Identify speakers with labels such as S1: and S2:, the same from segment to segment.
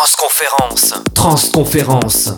S1: Transconférence. Transconférence.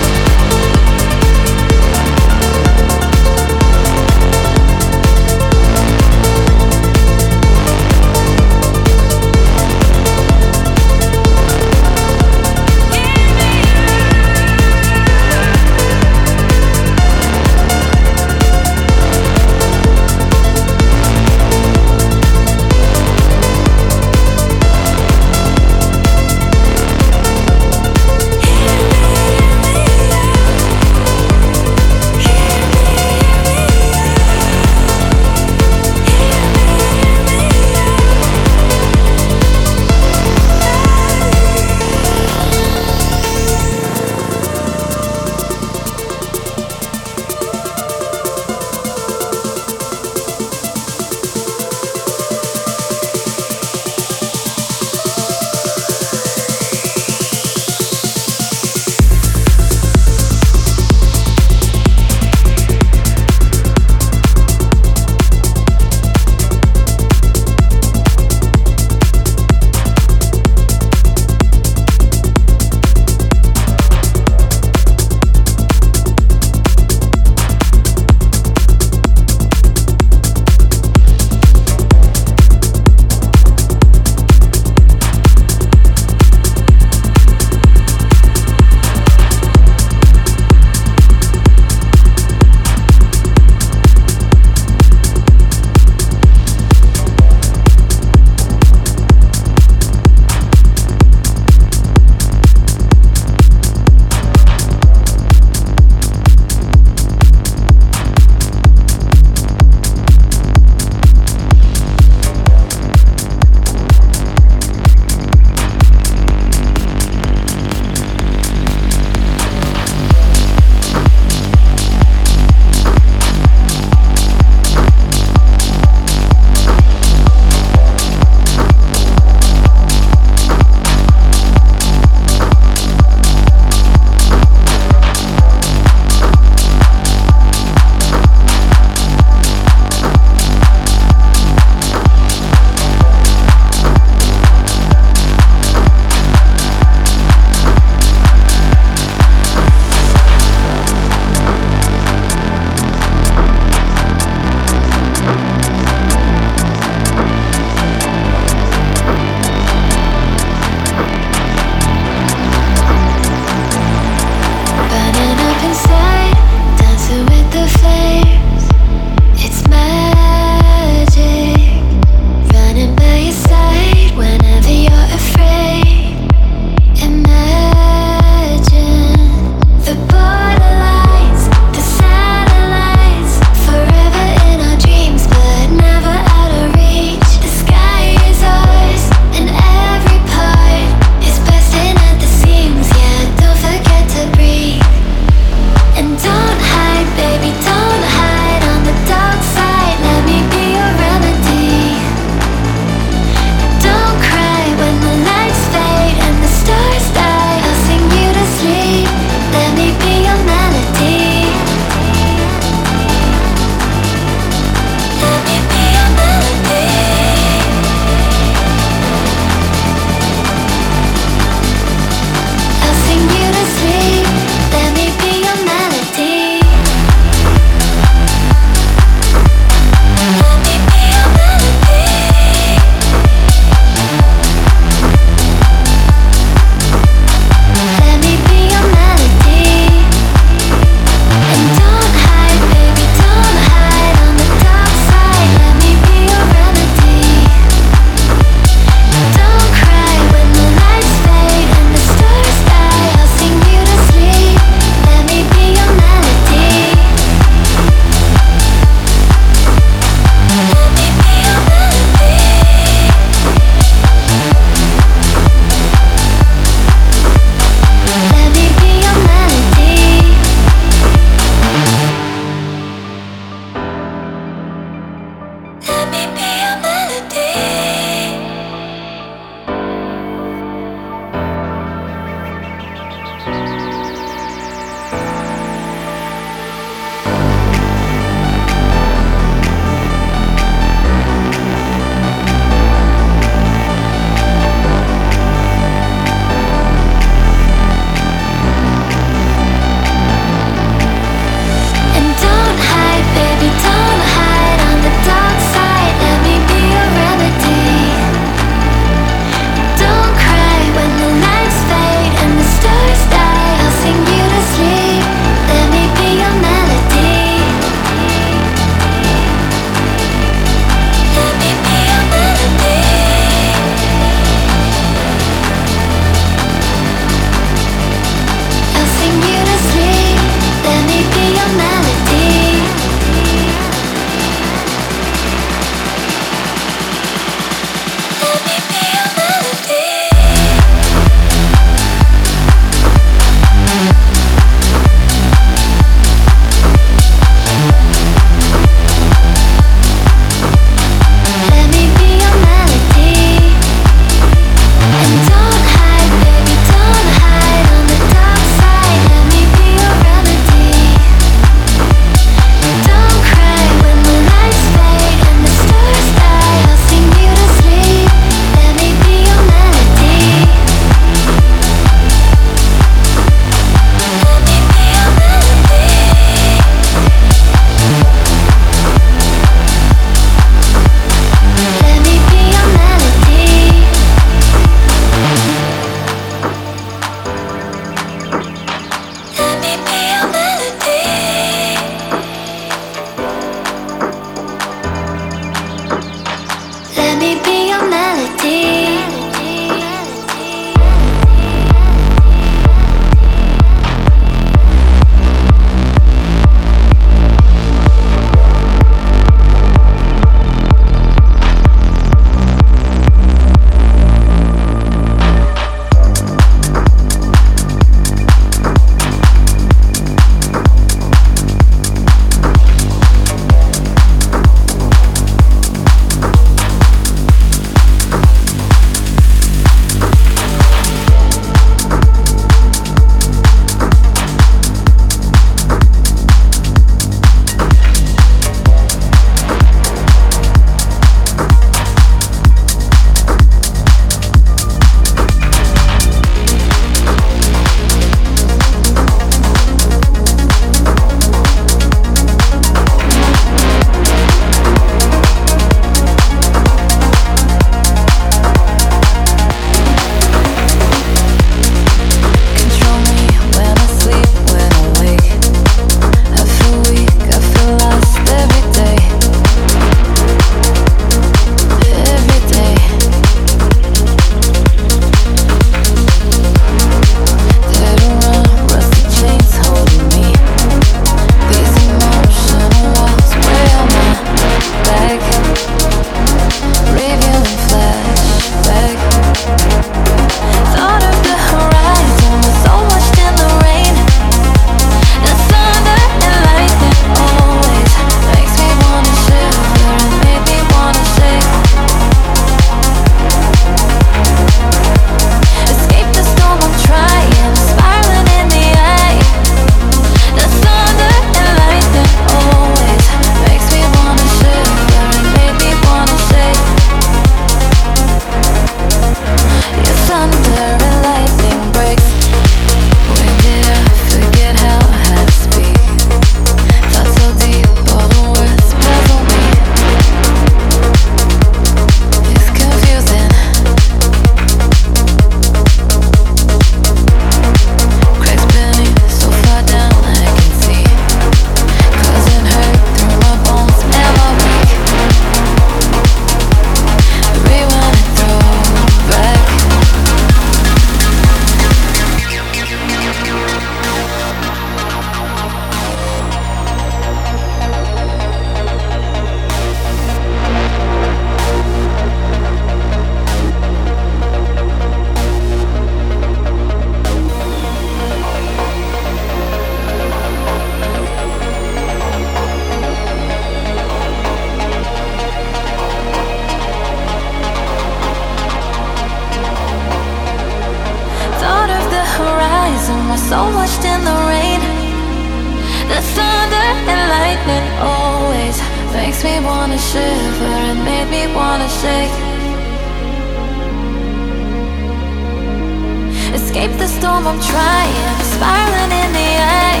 S2: I am spiraling in the air.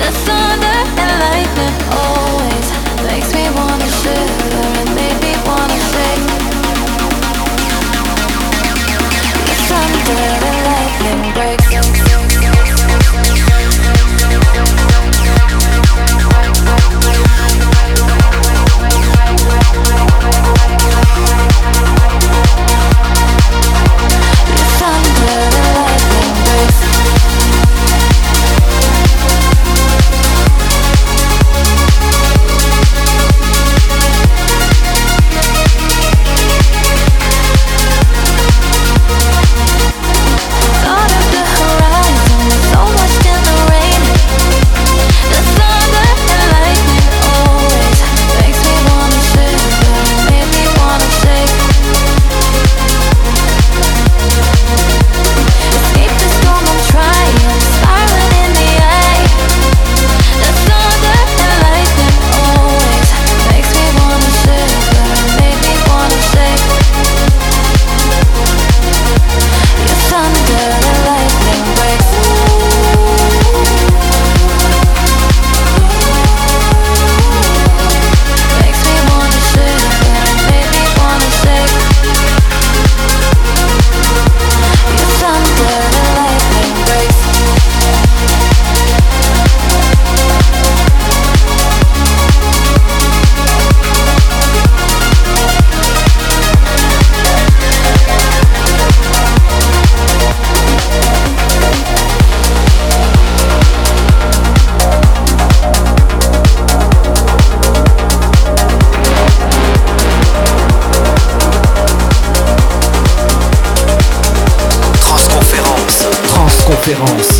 S2: The thunder and lightning. Oh. Trance.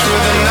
S3: Are you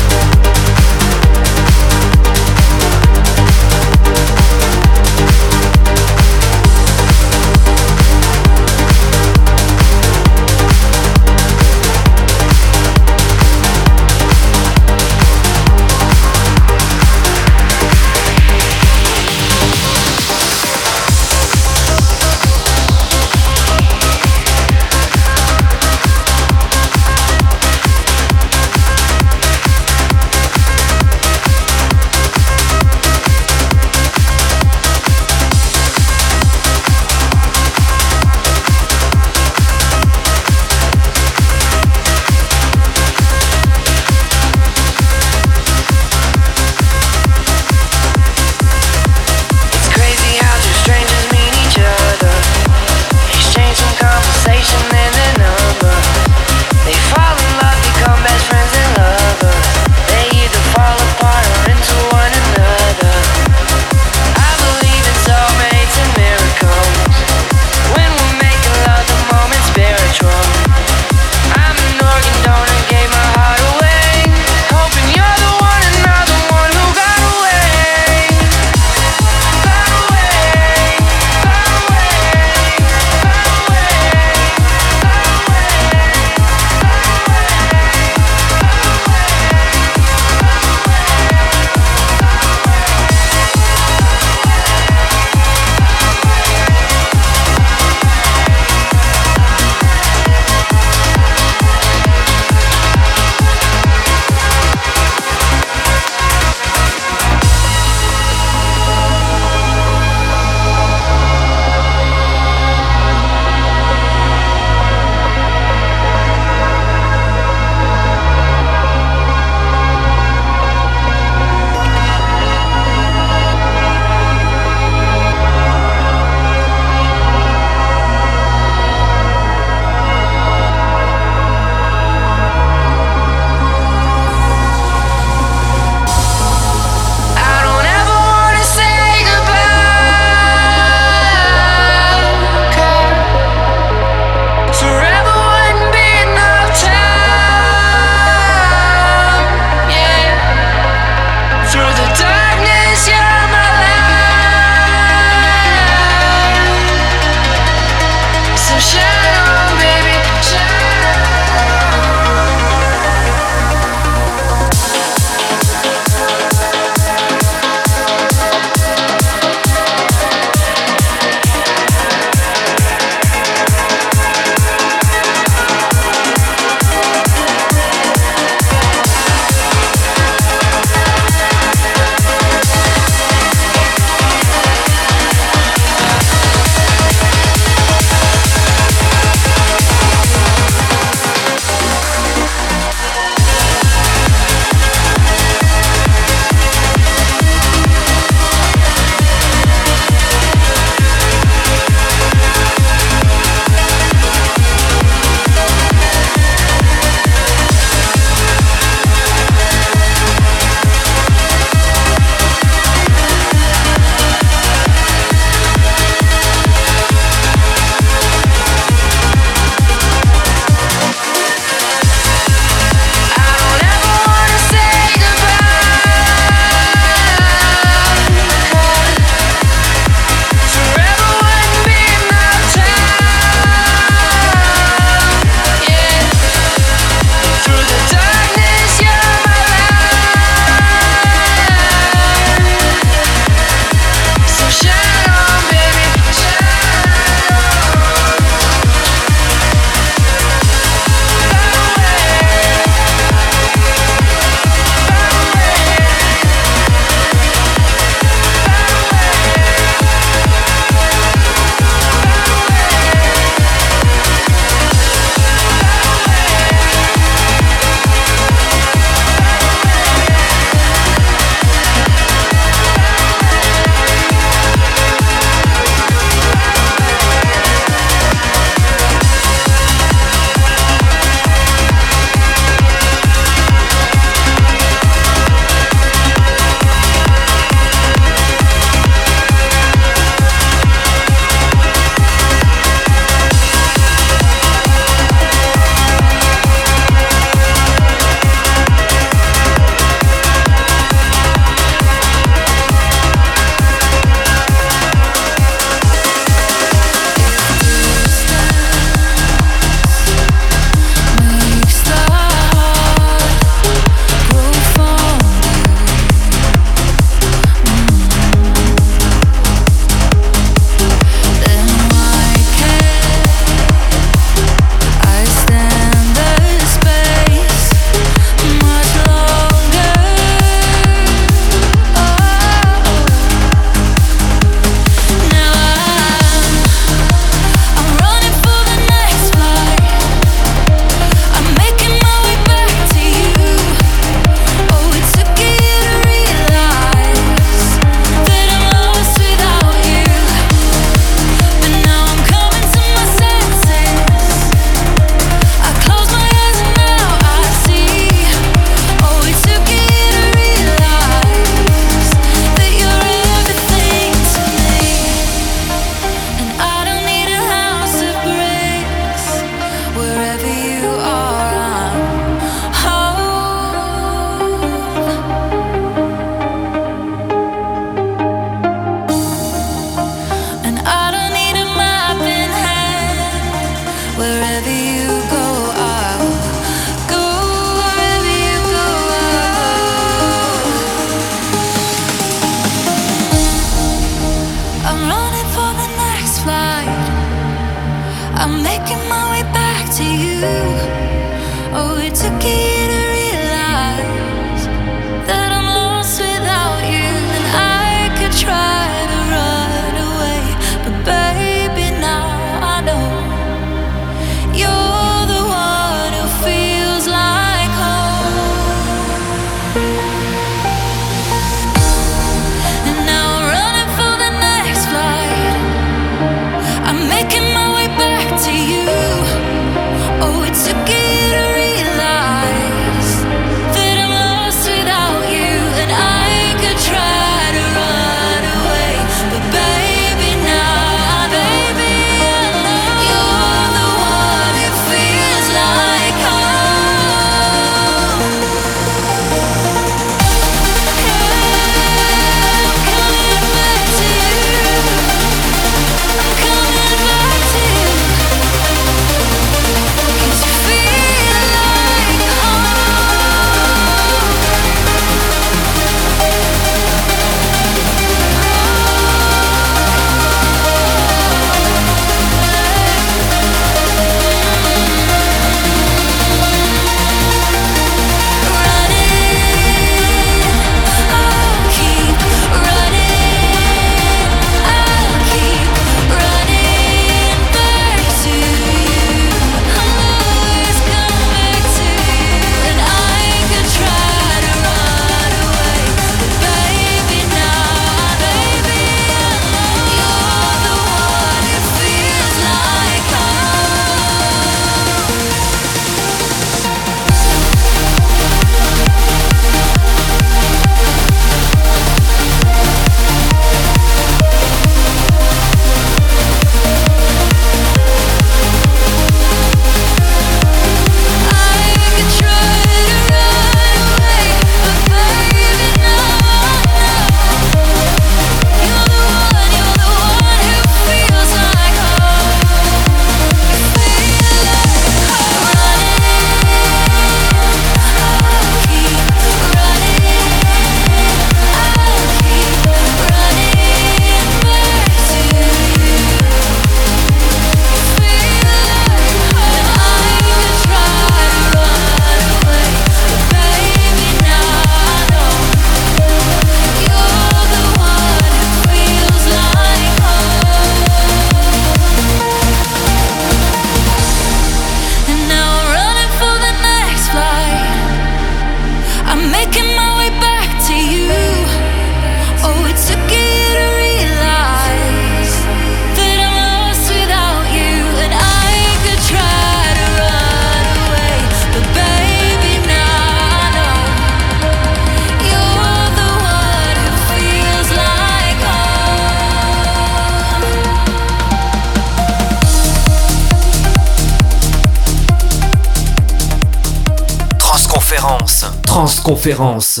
S4: conférence.